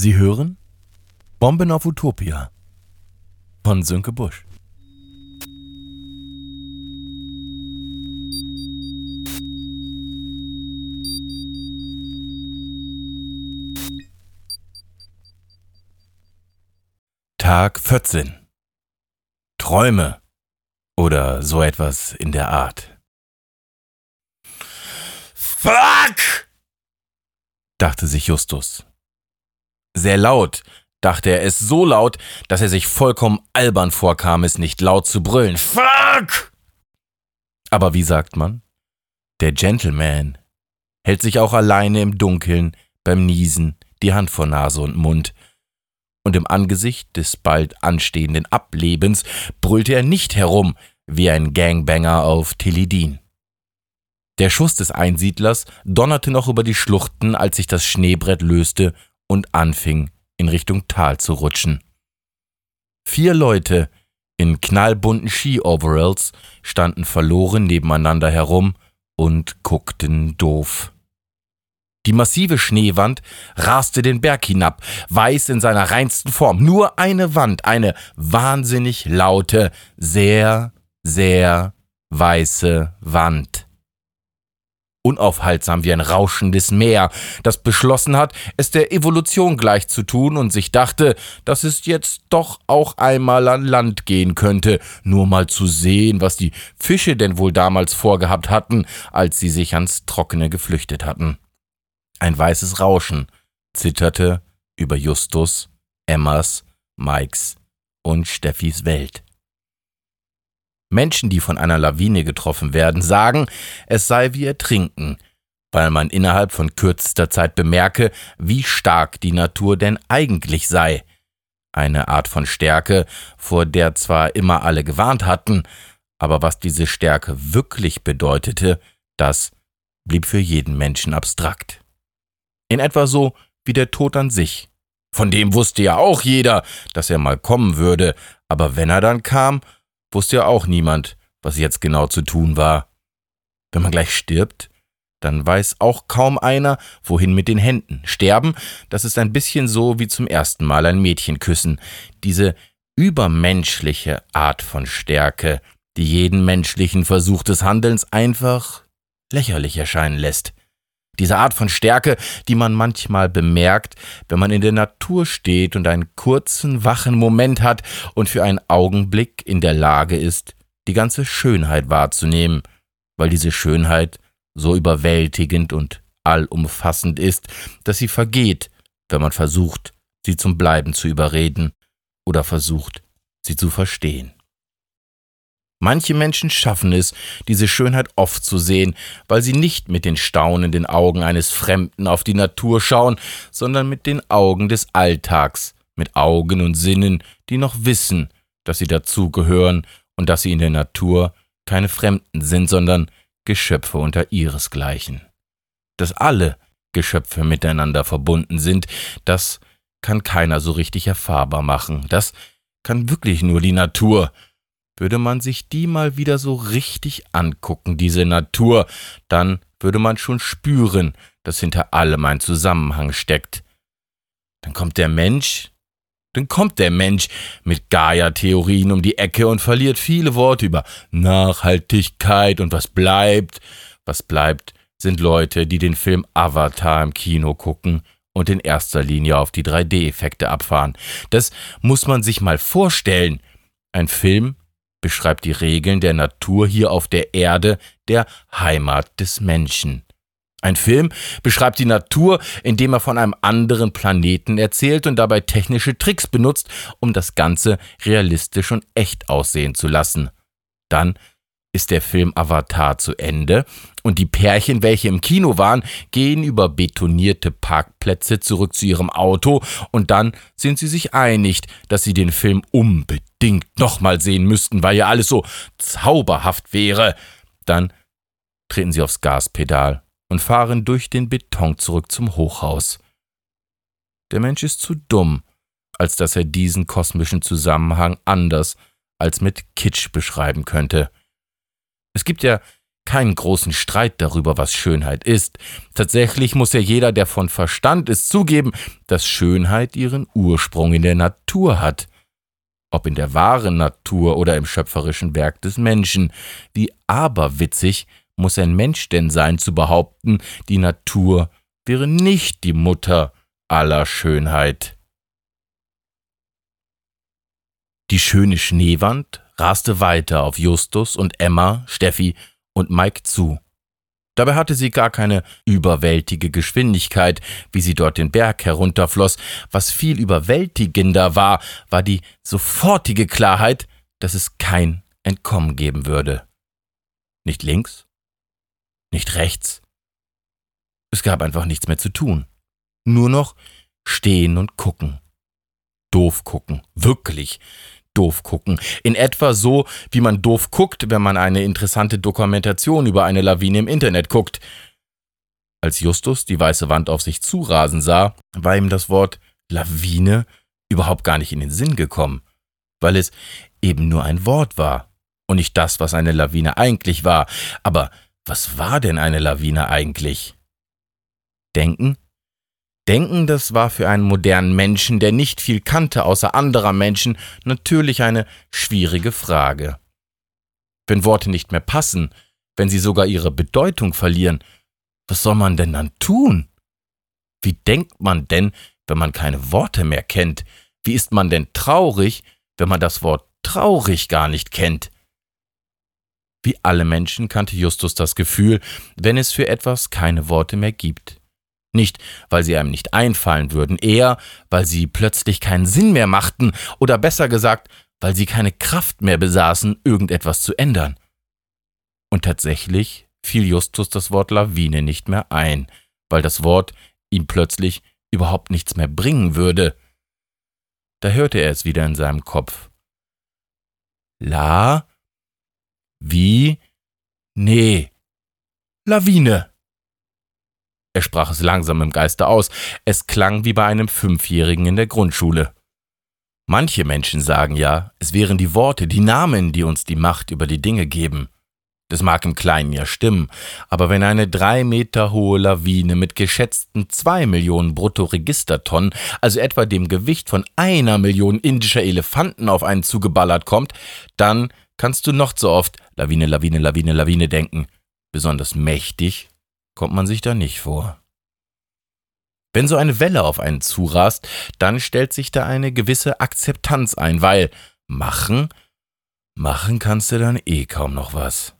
Sie hören Bomben auf Utopia von Sönke Busch. Tag 14 Träume oder so etwas in der Art. Fuck! dachte sich Justus. Sehr laut, dachte er es so laut, dass er sich vollkommen albern vorkam, es nicht laut zu brüllen. Fuck! Aber wie sagt man? Der Gentleman hält sich auch alleine im Dunkeln beim Niesen die Hand vor Nase und Mund. Und im Angesicht des bald anstehenden Ablebens brüllte er nicht herum wie ein Gangbanger auf Teledin. Der Schuss des Einsiedlers donnerte noch über die Schluchten, als sich das Schneebrett löste und anfing, in Richtung Tal zu rutschen. Vier Leute in knallbunten Ski-Overalls standen verloren nebeneinander herum und guckten doof. Die massive Schneewand raste den Berg hinab, weiß in seiner reinsten Form. Nur eine Wand, eine wahnsinnig laute, sehr, sehr weiße Wand unaufhaltsam wie ein rauschendes Meer, das beschlossen hat, es der Evolution gleich zu tun und sich dachte, dass es jetzt doch auch einmal an Land gehen könnte, nur mal zu sehen, was die Fische denn wohl damals vorgehabt hatten, als sie sich ans Trockene geflüchtet hatten. Ein weißes Rauschen zitterte über Justus, Emmas, Mikes und Steffis Welt. Menschen, die von einer Lawine getroffen werden, sagen, es sei wie Ertrinken, weil man innerhalb von kürzester Zeit bemerke, wie stark die Natur denn eigentlich sei. Eine Art von Stärke, vor der zwar immer alle gewarnt hatten, aber was diese Stärke wirklich bedeutete, das blieb für jeden Menschen abstrakt. In etwa so wie der Tod an sich. Von dem wusste ja auch jeder, dass er mal kommen würde, aber wenn er dann kam, wusste ja auch niemand, was jetzt genau zu tun war. Wenn man gleich stirbt, dann weiß auch kaum einer, wohin mit den Händen. Sterben, das ist ein bisschen so wie zum ersten Mal ein Mädchen küssen. Diese übermenschliche Art von Stärke, die jeden menschlichen Versuch des Handelns einfach lächerlich erscheinen lässt. Diese Art von Stärke, die man manchmal bemerkt, wenn man in der Natur steht und einen kurzen, wachen Moment hat und für einen Augenblick in der Lage ist, die ganze Schönheit wahrzunehmen, weil diese Schönheit so überwältigend und allumfassend ist, dass sie vergeht, wenn man versucht, sie zum Bleiben zu überreden oder versucht, sie zu verstehen. Manche Menschen schaffen es, diese Schönheit oft zu sehen, weil sie nicht mit den staunenden Augen eines Fremden auf die Natur schauen, sondern mit den Augen des Alltags, mit Augen und Sinnen, die noch wissen, dass sie dazugehören und dass sie in der Natur keine Fremden sind, sondern Geschöpfe unter ihresgleichen. Dass alle Geschöpfe miteinander verbunden sind, das kann keiner so richtig erfahrbar machen. Das kann wirklich nur die Natur, würde man sich die mal wieder so richtig angucken, diese Natur, dann würde man schon spüren, dass hinter allem ein Zusammenhang steckt. Dann kommt der Mensch, dann kommt der Mensch mit Gaia-Theorien um die Ecke und verliert viele Worte über Nachhaltigkeit und was bleibt. Was bleibt, sind Leute, die den Film Avatar im Kino gucken und in erster Linie auf die 3D-Effekte abfahren. Das muss man sich mal vorstellen. Ein Film beschreibt die Regeln der Natur hier auf der Erde, der Heimat des Menschen. Ein Film beschreibt die Natur, indem er von einem anderen Planeten erzählt und dabei technische Tricks benutzt, um das Ganze realistisch und echt aussehen zu lassen. Dann ist der Film Avatar zu Ende und die Pärchen, welche im Kino waren, gehen über betonierte Parkplätze zurück zu ihrem Auto und dann sind sie sich einig, dass sie den Film unbedingt nochmal sehen müssten, weil ja alles so zauberhaft wäre. Dann treten sie aufs Gaspedal und fahren durch den Beton zurück zum Hochhaus. Der Mensch ist zu dumm, als dass er diesen kosmischen Zusammenhang anders als mit Kitsch beschreiben könnte. Es gibt ja keinen großen Streit darüber, was Schönheit ist. Tatsächlich muss ja jeder, der von Verstand ist, zugeben, dass Schönheit ihren Ursprung in der Natur hat. Ob in der wahren Natur oder im schöpferischen Werk des Menschen. Wie aberwitzig muss ein Mensch denn sein, zu behaupten, die Natur wäre nicht die Mutter aller Schönheit. Die schöne Schneewand raste weiter auf Justus und Emma, Steffi und Mike zu. Dabei hatte sie gar keine überwältige Geschwindigkeit, wie sie dort den Berg herunterfloss. Was viel überwältigender war, war die sofortige Klarheit, dass es kein Entkommen geben würde. Nicht links, nicht rechts. Es gab einfach nichts mehr zu tun. Nur noch stehen und gucken. Doof gucken, wirklich doof gucken. In etwa so, wie man doof guckt, wenn man eine interessante Dokumentation über eine Lawine im Internet guckt. Als Justus die weiße Wand auf sich zurasen sah, war ihm das Wort Lawine überhaupt gar nicht in den Sinn gekommen, weil es eben nur ein Wort war und nicht das, was eine Lawine eigentlich war. Aber was war denn eine Lawine eigentlich? Denken Denken, das war für einen modernen Menschen, der nicht viel kannte außer anderer Menschen, natürlich eine schwierige Frage. Wenn Worte nicht mehr passen, wenn sie sogar ihre Bedeutung verlieren, was soll man denn dann tun? Wie denkt man denn, wenn man keine Worte mehr kennt? Wie ist man denn traurig, wenn man das Wort traurig gar nicht kennt? Wie alle Menschen kannte Justus das Gefühl, wenn es für etwas keine Worte mehr gibt. Nicht, weil sie einem nicht einfallen würden, eher, weil sie plötzlich keinen Sinn mehr machten oder besser gesagt, weil sie keine Kraft mehr besaßen, irgendetwas zu ändern. Und tatsächlich fiel Justus das Wort Lawine nicht mehr ein, weil das Wort ihm plötzlich überhaupt nichts mehr bringen würde. Da hörte er es wieder in seinem Kopf. La, wie, nee, Lawine. Er sprach es langsam im Geiste aus. Es klang wie bei einem Fünfjährigen in der Grundschule. Manche Menschen sagen ja, es wären die Worte, die Namen, die uns die Macht über die Dinge geben. Das mag im Kleinen ja stimmen, aber wenn eine drei Meter hohe Lawine mit geschätzten zwei Millionen Bruttoregistertonnen, also etwa dem Gewicht von einer Million indischer Elefanten auf einen zugeballert kommt, dann kannst du noch so oft Lawine, Lawine, Lawine, Lawine denken. Besonders mächtig kommt man sich da nicht vor. Wenn so eine Welle auf einen zurast, dann stellt sich da eine gewisse Akzeptanz ein, weil machen, machen kannst du dann eh kaum noch was.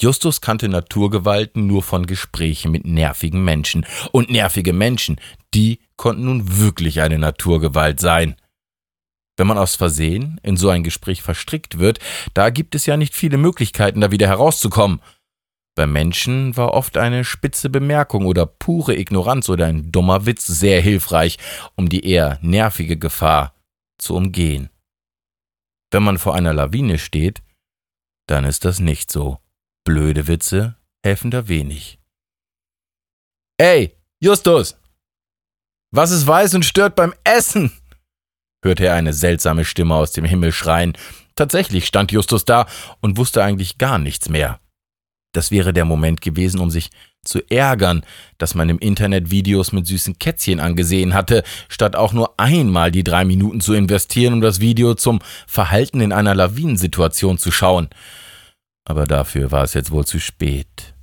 Justus kannte Naturgewalten nur von Gesprächen mit nervigen Menschen. Und nervige Menschen, die konnten nun wirklich eine Naturgewalt sein. Wenn man aus Versehen in so ein Gespräch verstrickt wird, da gibt es ja nicht viele Möglichkeiten, da wieder herauszukommen. Bei Menschen war oft eine spitze Bemerkung oder pure Ignoranz oder ein dummer Witz sehr hilfreich, um die eher nervige Gefahr zu umgehen. Wenn man vor einer Lawine steht, dann ist das nicht so. Blöde Witze helfen da wenig. Ey, Justus! Was ist weiß und stört beim Essen? hörte er eine seltsame Stimme aus dem Himmel schreien. Tatsächlich stand Justus da und wusste eigentlich gar nichts mehr. Das wäre der Moment gewesen, um sich zu ärgern, dass man im Internet Videos mit süßen Kätzchen angesehen hatte, statt auch nur einmal die drei Minuten zu investieren, um das Video zum Verhalten in einer Lawinensituation zu schauen. Aber dafür war es jetzt wohl zu spät.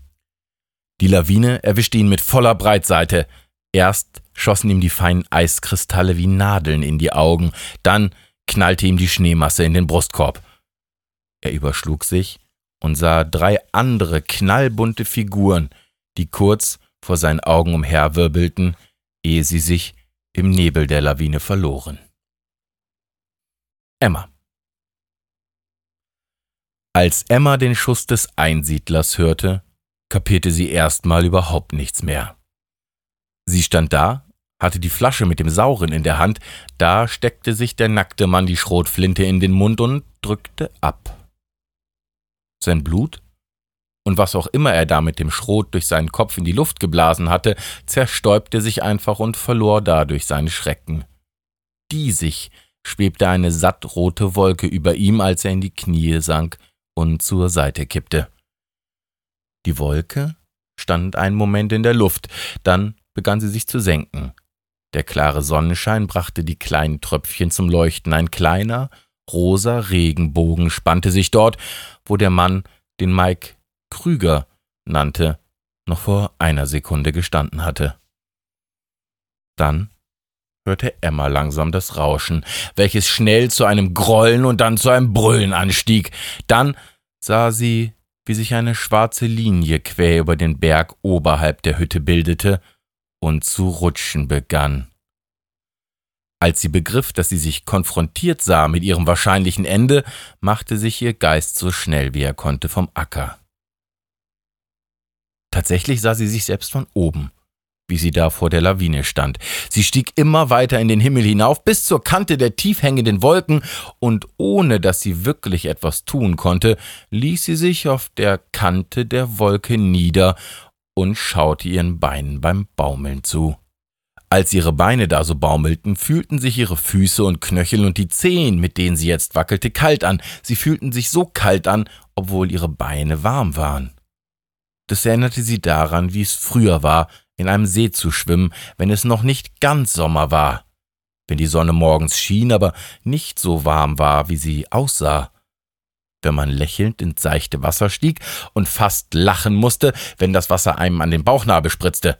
Die Lawine erwischte ihn mit voller Breitseite. Erst schossen ihm die feinen Eiskristalle wie Nadeln in die Augen, dann knallte ihm die Schneemasse in den Brustkorb. Er überschlug sich und sah drei andere knallbunte Figuren, die kurz vor seinen Augen umherwirbelten, ehe sie sich im Nebel der Lawine verloren. Emma Als Emma den Schuss des Einsiedlers hörte, kapierte sie erstmal überhaupt nichts mehr. Sie stand da, hatte die Flasche mit dem Sauren in der Hand, da steckte sich der nackte Mann die Schrotflinte in den Mund und drückte ab sein Blut und was auch immer er da mit dem Schrot durch seinen Kopf in die Luft geblasen hatte, zerstäubte sich einfach und verlor dadurch seine Schrecken. Diesig schwebte eine sattrote Wolke über ihm, als er in die Knie sank und zur Seite kippte. Die Wolke stand einen Moment in der Luft, dann begann sie sich zu senken. Der klare Sonnenschein brachte die kleinen Tröpfchen zum Leuchten. Ein kleiner, rosa Regenbogen spannte sich dort, wo der Mann den Mike Krüger nannte, noch vor einer Sekunde gestanden hatte. Dann hörte Emma langsam das Rauschen, welches schnell zu einem Grollen und dann zu einem Brüllen anstieg. Dann sah sie, wie sich eine schwarze Linie quer über den Berg oberhalb der Hütte bildete und zu rutschen begann. Als sie begriff, dass sie sich konfrontiert sah mit ihrem wahrscheinlichen Ende, machte sich ihr Geist so schnell wie er konnte vom Acker. Tatsächlich sah sie sich selbst von oben, wie sie da vor der Lawine stand. Sie stieg immer weiter in den Himmel hinauf bis zur Kante der tief hängenden Wolken, und ohne dass sie wirklich etwas tun konnte, ließ sie sich auf der Kante der Wolke nieder und schaute ihren Beinen beim Baumeln zu. Als ihre Beine da so baumelten, fühlten sich ihre Füße und Knöchel und die Zehen, mit denen sie jetzt wackelte, kalt an. Sie fühlten sich so kalt an, obwohl ihre Beine warm waren. Das erinnerte sie daran, wie es früher war, in einem See zu schwimmen, wenn es noch nicht ganz Sommer war, wenn die Sonne morgens schien, aber nicht so warm war, wie sie aussah wenn man lächelnd ins seichte Wasser stieg und fast lachen musste, wenn das Wasser einem an den Bauchnabel spritzte.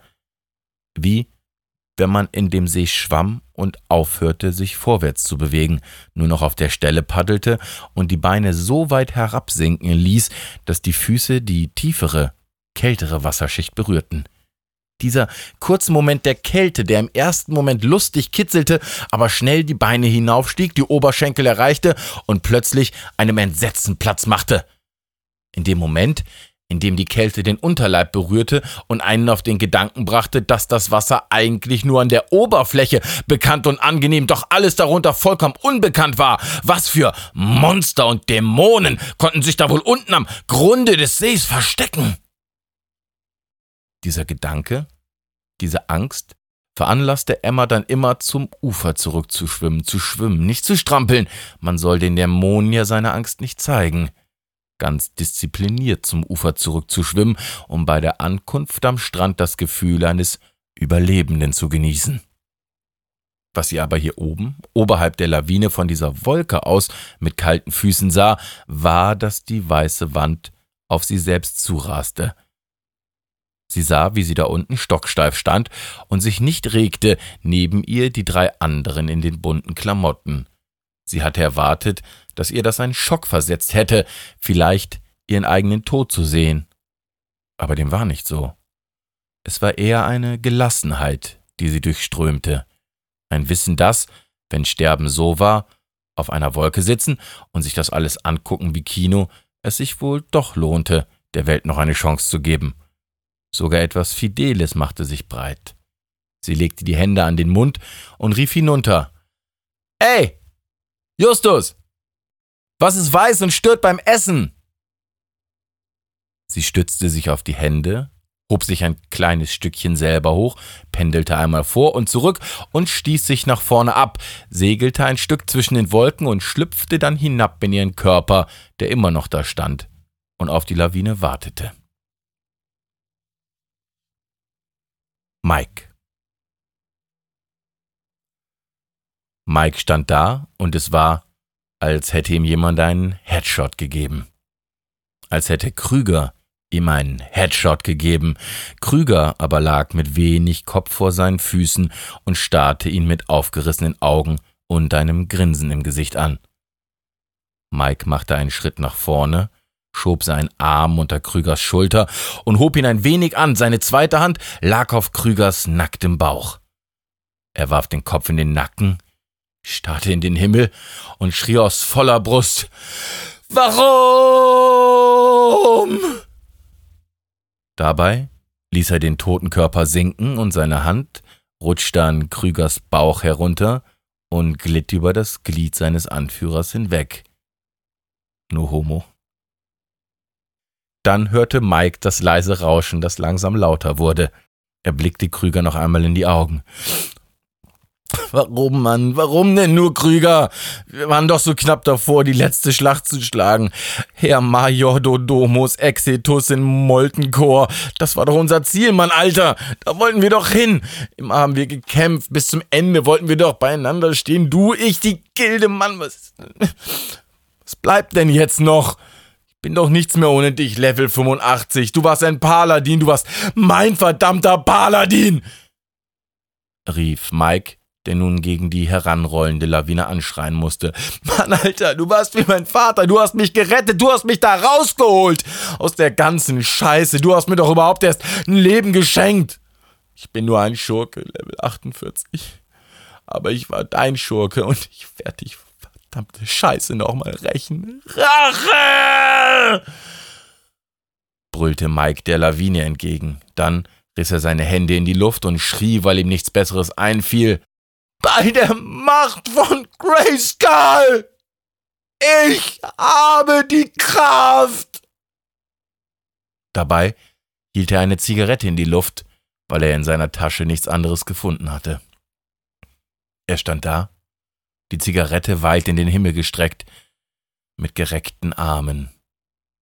Wie wenn man in dem See schwamm und aufhörte, sich vorwärts zu bewegen, nur noch auf der Stelle paddelte und die Beine so weit herabsinken ließ, dass die Füße die tiefere, kältere Wasserschicht berührten. Dieser kurze Moment der Kälte, der im ersten Moment lustig kitzelte, aber schnell die Beine hinaufstieg, die Oberschenkel erreichte und plötzlich einem Entsetzen Platz machte. In dem Moment, in dem die Kälte den Unterleib berührte und einen auf den Gedanken brachte, dass das Wasser eigentlich nur an der Oberfläche bekannt und angenehm, doch alles darunter vollkommen unbekannt war. Was für Monster und Dämonen konnten sich da wohl unten am Grunde des Sees verstecken? Dieser Gedanke, diese Angst, veranlasste Emma dann immer zum Ufer zurückzuschwimmen, zu schwimmen, nicht zu strampeln. Man soll den Dämonen ja seine Angst nicht zeigen. Ganz diszipliniert zum Ufer zurückzuschwimmen, um bei der Ankunft am Strand das Gefühl eines Überlebenden zu genießen. Was sie aber hier oben, oberhalb der Lawine von dieser Wolke aus mit kalten Füßen sah, war, dass die weiße Wand auf sie selbst zuraste, Sie sah, wie sie da unten stocksteif stand und sich nicht regte, neben ihr die drei anderen in den bunten Klamotten. Sie hatte erwartet, dass ihr das einen Schock versetzt hätte, vielleicht ihren eigenen Tod zu sehen. Aber dem war nicht so. Es war eher eine Gelassenheit, die sie durchströmte. Ein Wissen, dass, wenn Sterben so war, auf einer Wolke sitzen und sich das alles angucken wie Kino, es sich wohl doch lohnte, der Welt noch eine Chance zu geben. Sogar etwas Fideles machte sich breit. Sie legte die Hände an den Mund und rief hinunter. Ey! Justus! Was ist weiß und stört beim Essen? Sie stützte sich auf die Hände, hob sich ein kleines Stückchen selber hoch, pendelte einmal vor und zurück und stieß sich nach vorne ab, segelte ein Stück zwischen den Wolken und schlüpfte dann hinab in ihren Körper, der immer noch da stand und auf die Lawine wartete. Mike. Mike stand da und es war, als hätte ihm jemand einen Headshot gegeben. Als hätte Krüger ihm einen Headshot gegeben. Krüger aber lag mit wenig Kopf vor seinen Füßen und starrte ihn mit aufgerissenen Augen und einem Grinsen im Gesicht an. Mike machte einen Schritt nach vorne schob seinen Arm unter Krügers Schulter und hob ihn ein wenig an. Seine zweite Hand lag auf Krügers nacktem Bauch. Er warf den Kopf in den Nacken, starrte in den Himmel und schrie aus voller Brust Warum? Dabei ließ er den toten Körper sinken und seine Hand rutschte an Krügers Bauch herunter und glitt über das Glied seines Anführers hinweg. No homo. Dann hörte Mike das leise Rauschen, das langsam lauter wurde. Er blickte Krüger noch einmal in die Augen. Warum, Mann? Warum denn nur Krüger? Wir waren doch so knapp davor, die letzte Schlacht zu schlagen. Herr Major Dodomus Exitus in Moltenchor. Das war doch unser Ziel, Mann, Alter. Da wollten wir doch hin. Immer haben wir gekämpft. Bis zum Ende wollten wir doch beieinander stehen. Du, ich, die Gilde, Mann. Was, was bleibt denn jetzt noch? Ich bin doch nichts mehr ohne dich, Level 85. Du warst ein Paladin. Du warst mein verdammter Paladin rief Mike der nun gegen die heranrollende Lawine anschreien musste. Mann, Alter, du warst wie mein Vater, du hast mich gerettet, du hast mich da rausgeholt aus der ganzen Scheiße, du hast mir doch überhaupt erst ein Leben geschenkt. Ich bin nur ein Schurke, Level 48. Aber ich war dein Schurke und ich werde dich verdammte Scheiße nochmal rächen. Rache! brüllte Mike der Lawine entgegen. Dann riss er seine Hände in die Luft und schrie, weil ihm nichts Besseres einfiel bei der Macht von Grayskull. Ich habe die Kraft. Dabei hielt er eine Zigarette in die Luft, weil er in seiner Tasche nichts anderes gefunden hatte. Er stand da, die Zigarette weit in den Himmel gestreckt, mit gereckten Armen.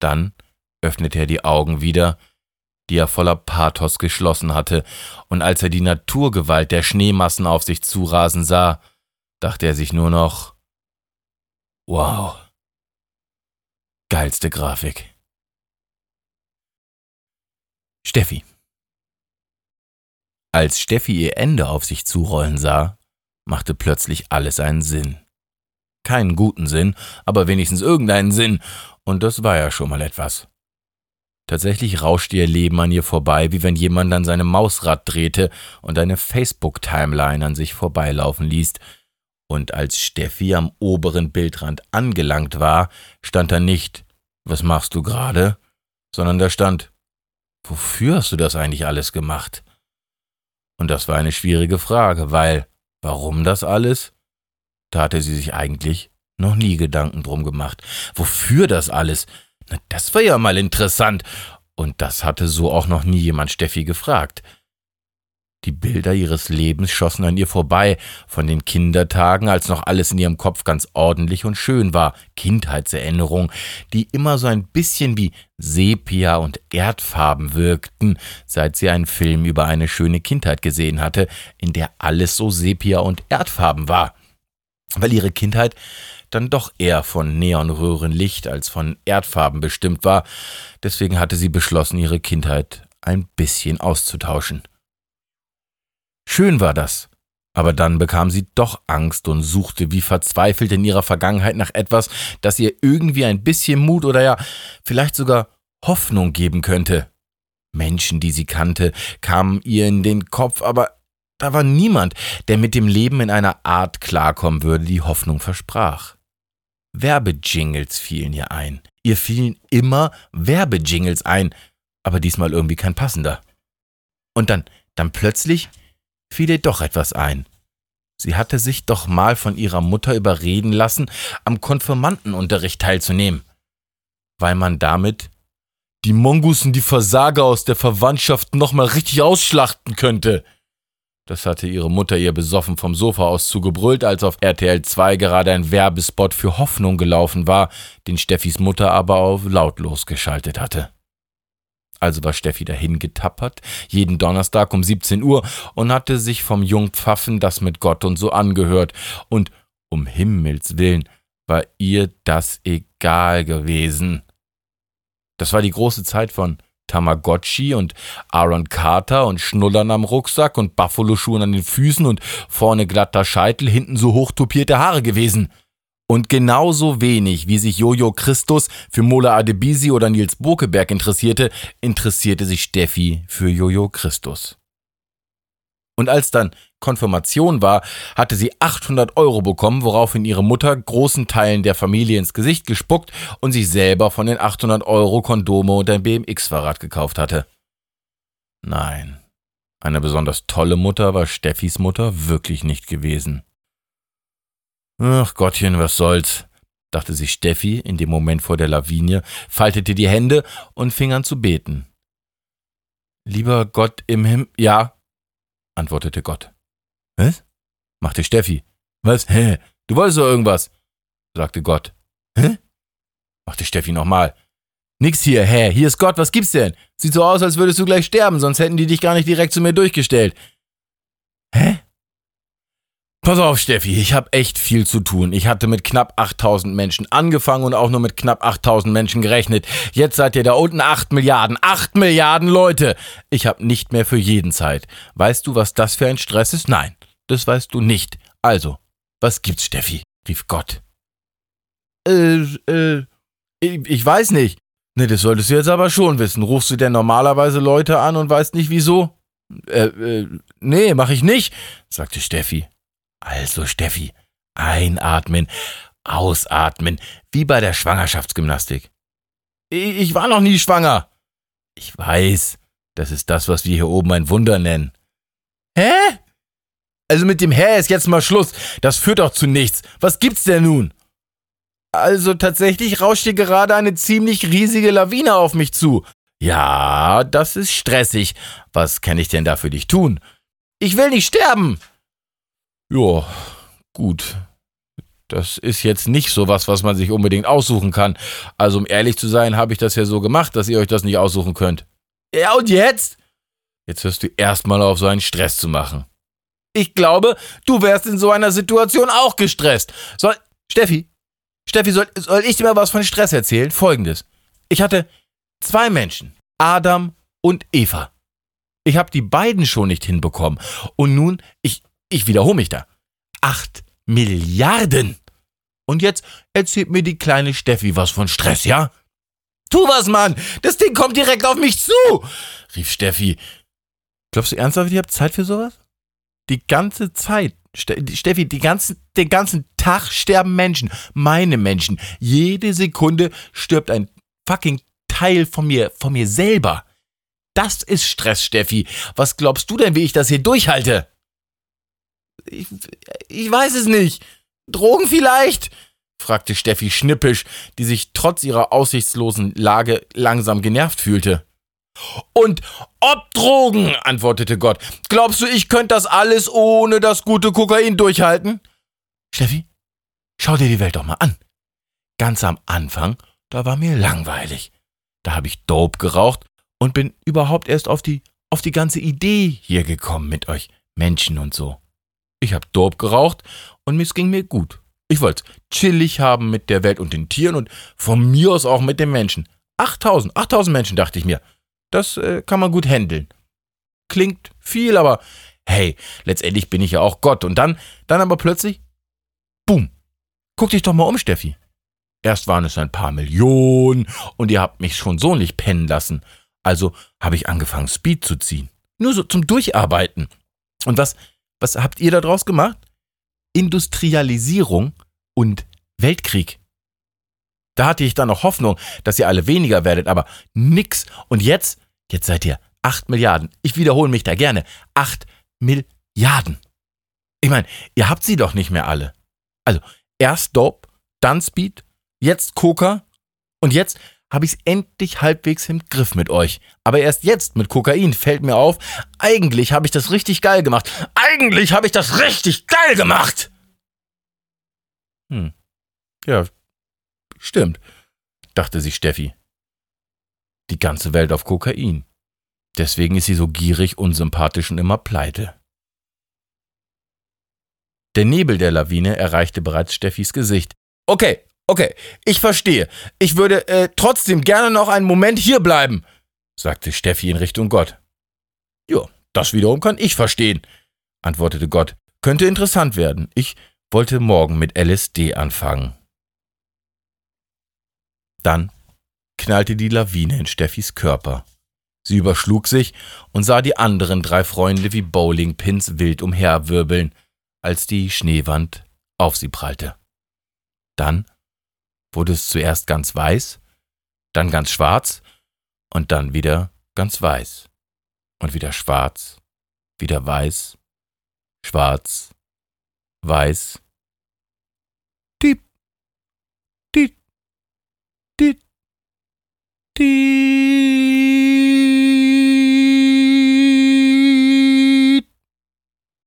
Dann öffnete er die Augen wieder die er voller Pathos geschlossen hatte, und als er die Naturgewalt der Schneemassen auf sich zurasen sah, dachte er sich nur noch Wow. Geilste Grafik. Steffi. Als Steffi ihr Ende auf sich zurollen sah, machte plötzlich alles einen Sinn. Keinen guten Sinn, aber wenigstens irgendeinen Sinn, und das war ja schon mal etwas. Tatsächlich rauschte ihr Leben an ihr vorbei, wie wenn jemand an seinem Mausrad drehte und eine Facebook-Timeline an sich vorbeilaufen ließ. Und als Steffi am oberen Bildrand angelangt war, stand da nicht, was machst du gerade, sondern da stand, wofür hast du das eigentlich alles gemacht? Und das war eine schwierige Frage, weil, warum das alles? Da hatte sie sich eigentlich noch nie Gedanken drum gemacht. Wofür das alles? Das war ja mal interessant. Und das hatte so auch noch nie jemand Steffi gefragt. Die Bilder ihres Lebens schossen an ihr vorbei, von den Kindertagen, als noch alles in ihrem Kopf ganz ordentlich und schön war, Kindheitserinnerungen, die immer so ein bisschen wie Sepia und Erdfarben wirkten, seit sie einen Film über eine schöne Kindheit gesehen hatte, in der alles so Sepia und Erdfarben war. Weil ihre Kindheit dann doch eher von Neonröhrenlicht als von Erdfarben bestimmt war, deswegen hatte sie beschlossen, ihre Kindheit ein bisschen auszutauschen. Schön war das, aber dann bekam sie doch Angst und suchte wie verzweifelt in ihrer Vergangenheit nach etwas, das ihr irgendwie ein bisschen Mut oder ja vielleicht sogar Hoffnung geben könnte. Menschen, die sie kannte, kamen ihr in den Kopf, aber da war niemand, der mit dem Leben in einer Art klarkommen würde, die Hoffnung versprach. Werbejingles fielen ihr ein. Ihr fielen immer Werbejingles ein, aber diesmal irgendwie kein passender. Und dann, dann plötzlich fiel ihr doch etwas ein. Sie hatte sich doch mal von ihrer Mutter überreden lassen, am Konfirmandenunterricht teilzunehmen, weil man damit die Mongusen, die Versager aus der Verwandtschaft nochmal richtig ausschlachten könnte. Das hatte ihre Mutter ihr besoffen vom Sofa aus zugebrüllt, als auf RTL 2 gerade ein Werbespot für Hoffnung gelaufen war, den Steffis Mutter aber auf lautlos geschaltet hatte. Also war Steffi dahin getappert, jeden Donnerstag um 17 Uhr und hatte sich vom Jungpfaffen das mit Gott und so angehört. Und um Himmels willen war ihr das egal gewesen. Das war die große Zeit von Tamagotchi und Aaron Carter und Schnullern am Rucksack und Buffalo-Schuhen an den Füßen und vorne glatter Scheitel, hinten so hochtopierte Haare gewesen. Und genauso wenig, wie sich Jojo Christus für Mola Adebisi oder Nils Bokeberg interessierte, interessierte sich Steffi für Jojo Christus. Und als dann Konfirmation war, hatte sie 800 Euro bekommen, woraufhin ihre Mutter großen Teilen der Familie ins Gesicht gespuckt und sich selber von den 800 Euro Kondome und ein BMX-Fahrrad gekauft hatte. Nein, eine besonders tolle Mutter war Steffis Mutter wirklich nicht gewesen. Ach Gottchen, was soll's, dachte sich Steffi in dem Moment vor der Lavinie, faltete die Hände und fing an zu beten. Lieber Gott im Himmel, ja, antwortete Gott. Was? machte Steffi. Was? Hä? Du wolltest doch irgendwas, sagte Gott. Hä? machte Steffi nochmal. Nix hier, hä? Hier ist Gott, was gibt's denn? Sieht so aus, als würdest du gleich sterben, sonst hätten die dich gar nicht direkt zu mir durchgestellt. Hä? Pass auf, Steffi, ich habe echt viel zu tun. Ich hatte mit knapp 8000 Menschen angefangen und auch nur mit knapp 8000 Menschen gerechnet. Jetzt seid ihr da unten 8 Milliarden. 8 Milliarden Leute! Ich habe nicht mehr für jeden Zeit. Weißt du, was das für ein Stress ist? Nein, das weißt du nicht. Also, was gibt's, Steffi? rief Gott. Äh, äh, ich, ich weiß nicht. Ne, das solltest du jetzt aber schon wissen. Rufst du denn normalerweise Leute an und weißt nicht wieso? Äh, äh, nee, mach ich nicht, sagte Steffi. Also, Steffi, einatmen, ausatmen, wie bei der Schwangerschaftsgymnastik. Ich war noch nie schwanger. Ich weiß, das ist das, was wir hier oben ein Wunder nennen. Hä? Also mit dem Hä ist jetzt mal Schluss. Das führt doch zu nichts. Was gibt's denn nun? Also tatsächlich rauscht hier gerade eine ziemlich riesige Lawine auf mich zu. Ja, das ist stressig. Was kann ich denn da für dich tun? Ich will nicht sterben. Ja, gut. Das ist jetzt nicht so was, was man sich unbedingt aussuchen kann. Also um ehrlich zu sein, habe ich das ja so gemacht, dass ihr euch das nicht aussuchen könnt. Ja, und jetzt? Jetzt hörst du erstmal auf, so einen Stress zu machen. Ich glaube, du wärst in so einer Situation auch gestresst. Soll, Steffi, Steffi, soll, soll ich dir mal was von Stress erzählen? Folgendes. Ich hatte zwei Menschen, Adam und Eva. Ich habe die beiden schon nicht hinbekommen. Und nun, ich, ich wiederhole mich da. Acht Milliarden. Und jetzt erzählt mir die kleine Steffi was von Stress, ja? Tu was, Mann! Das Ding kommt direkt auf mich zu! rief Steffi. Glaubst du ernsthaft, ihr habt Zeit für sowas? Die ganze Zeit. Steffi, die ganzen, den ganzen Tag sterben Menschen. Meine Menschen. Jede Sekunde stirbt ein fucking Teil von mir, von mir selber. Das ist Stress, Steffi. Was glaubst du denn, wie ich das hier durchhalte? Ich, ich weiß es nicht. Drogen vielleicht? fragte Steffi schnippisch, die sich trotz ihrer aussichtslosen Lage langsam genervt fühlte. Und ob Drogen, antwortete Gott. Glaubst du, ich könnte das alles ohne das gute Kokain durchhalten? Steffi, schau dir die Welt doch mal an. Ganz am Anfang, da war mir langweilig. Da habe ich Dope geraucht und bin überhaupt erst auf die, auf die ganze Idee hier gekommen mit euch Menschen und so. Ich habe Dope geraucht und es ging mir gut. Ich wollte chillig haben mit der Welt und den Tieren und von mir aus auch mit den Menschen. 8000, 8000 Menschen, dachte ich mir. Das äh, kann man gut handeln. Klingt viel, aber hey, letztendlich bin ich ja auch Gott. Und dann, dann aber plötzlich, boom. Guck dich doch mal um, Steffi. Erst waren es ein paar Millionen und ihr habt mich schon so nicht pennen lassen. Also habe ich angefangen, Speed zu ziehen. Nur so zum Durcharbeiten. Und was, was habt ihr daraus gemacht? Industrialisierung und Weltkrieg. Da hatte ich dann noch Hoffnung, dass ihr alle weniger werdet, aber nix. Und jetzt, jetzt seid ihr acht Milliarden. Ich wiederhole mich da gerne. Acht Milliarden. Ich meine, ihr habt sie doch nicht mehr alle. Also, erst Dope, dann Speed, jetzt Coca und jetzt habe ich es endlich halbwegs im Griff mit euch. Aber erst jetzt mit Kokain fällt mir auf, eigentlich habe ich das richtig geil gemacht. Eigentlich habe ich das richtig geil gemacht. Hm. Ja, Stimmt, dachte sich Steffi. Die ganze Welt auf Kokain. Deswegen ist sie so gierig, unsympathisch und immer pleite. Der Nebel der Lawine erreichte bereits Steffis Gesicht. Okay, okay, ich verstehe. Ich würde äh, trotzdem gerne noch einen Moment hier bleiben, sagte Steffi in Richtung Gott. Jo, das wiederum kann ich verstehen, antwortete Gott. Könnte interessant werden. Ich wollte morgen mit LSD anfangen. Dann knallte die Lawine in Steffis Körper. Sie überschlug sich und sah die anderen drei Freunde wie Bowlingpins wild umherwirbeln, als die Schneewand auf sie prallte. Dann wurde es zuerst ganz weiß, dann ganz schwarz und dann wieder ganz weiß und wieder schwarz, wieder weiß, schwarz, weiß, diep, diep, Dee. Dee.